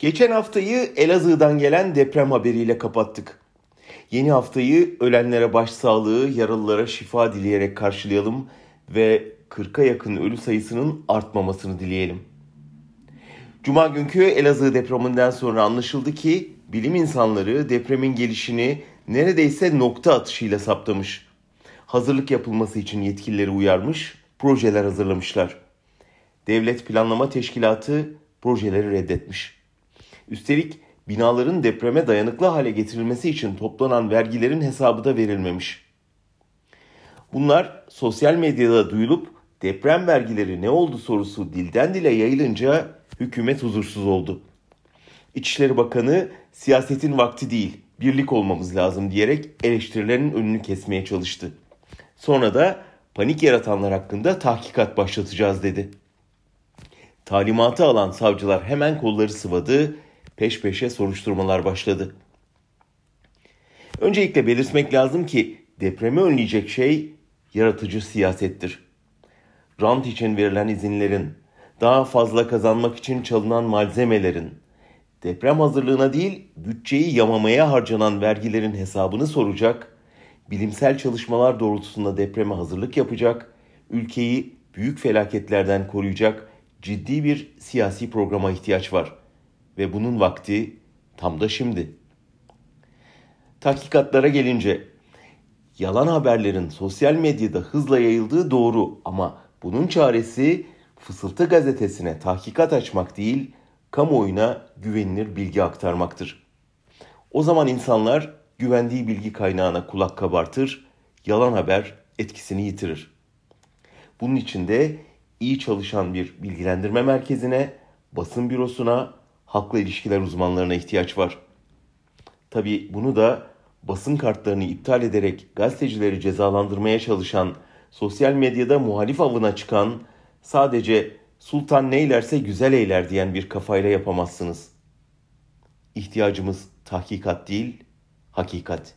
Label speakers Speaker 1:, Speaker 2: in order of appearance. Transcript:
Speaker 1: Geçen haftayı Elazığ'dan gelen deprem haberiyle kapattık. Yeni haftayı ölenlere başsağlığı, yaralılara şifa dileyerek karşılayalım ve 40'a yakın ölü sayısının artmamasını dileyelim. Cuma günkü Elazığ depreminden sonra anlaşıldı ki bilim insanları depremin gelişini neredeyse nokta atışıyla saptamış. Hazırlık yapılması için yetkilileri uyarmış, projeler hazırlamışlar. Devlet Planlama Teşkilatı projeleri reddetmiş. Üstelik binaların depreme dayanıklı hale getirilmesi için toplanan vergilerin hesabı da verilmemiş. Bunlar sosyal medyada duyulup deprem vergileri ne oldu sorusu dilden dile yayılınca hükümet huzursuz oldu. İçişleri Bakanı siyasetin vakti değil, birlik olmamız lazım diyerek eleştirilerin önünü kesmeye çalıştı. Sonra da panik yaratanlar hakkında tahkikat başlatacağız dedi. Talimatı alan savcılar hemen kolları sıvadı, peş peşe soruşturmalar başladı. Öncelikle belirtmek lazım ki depremi önleyecek şey yaratıcı siyasettir. Rant için verilen izinlerin, daha fazla kazanmak için çalınan malzemelerin, deprem hazırlığına değil bütçeyi yamamaya harcanan vergilerin hesabını soracak, bilimsel çalışmalar doğrultusunda depreme hazırlık yapacak, ülkeyi büyük felaketlerden koruyacak ciddi bir siyasi programa ihtiyaç var ve bunun vakti tam da şimdi. Tahkikatlara gelince yalan haberlerin sosyal medyada hızla yayıldığı doğru ama bunun çaresi Fısıltı gazetesine tahkikat açmak değil, kamuoyuna güvenilir bilgi aktarmaktır. O zaman insanlar güvendiği bilgi kaynağına kulak kabartır, yalan haber etkisini yitirir. Bunun için de iyi çalışan bir bilgilendirme merkezine, basın bürosuna, halkla ilişkiler uzmanlarına ihtiyaç var. Tabi bunu da basın kartlarını iptal ederek gazetecileri cezalandırmaya çalışan, sosyal medyada muhalif avına çıkan, sadece sultan neylerse güzel eyler diyen bir kafayla yapamazsınız. İhtiyacımız tahkikat değil, hakikat.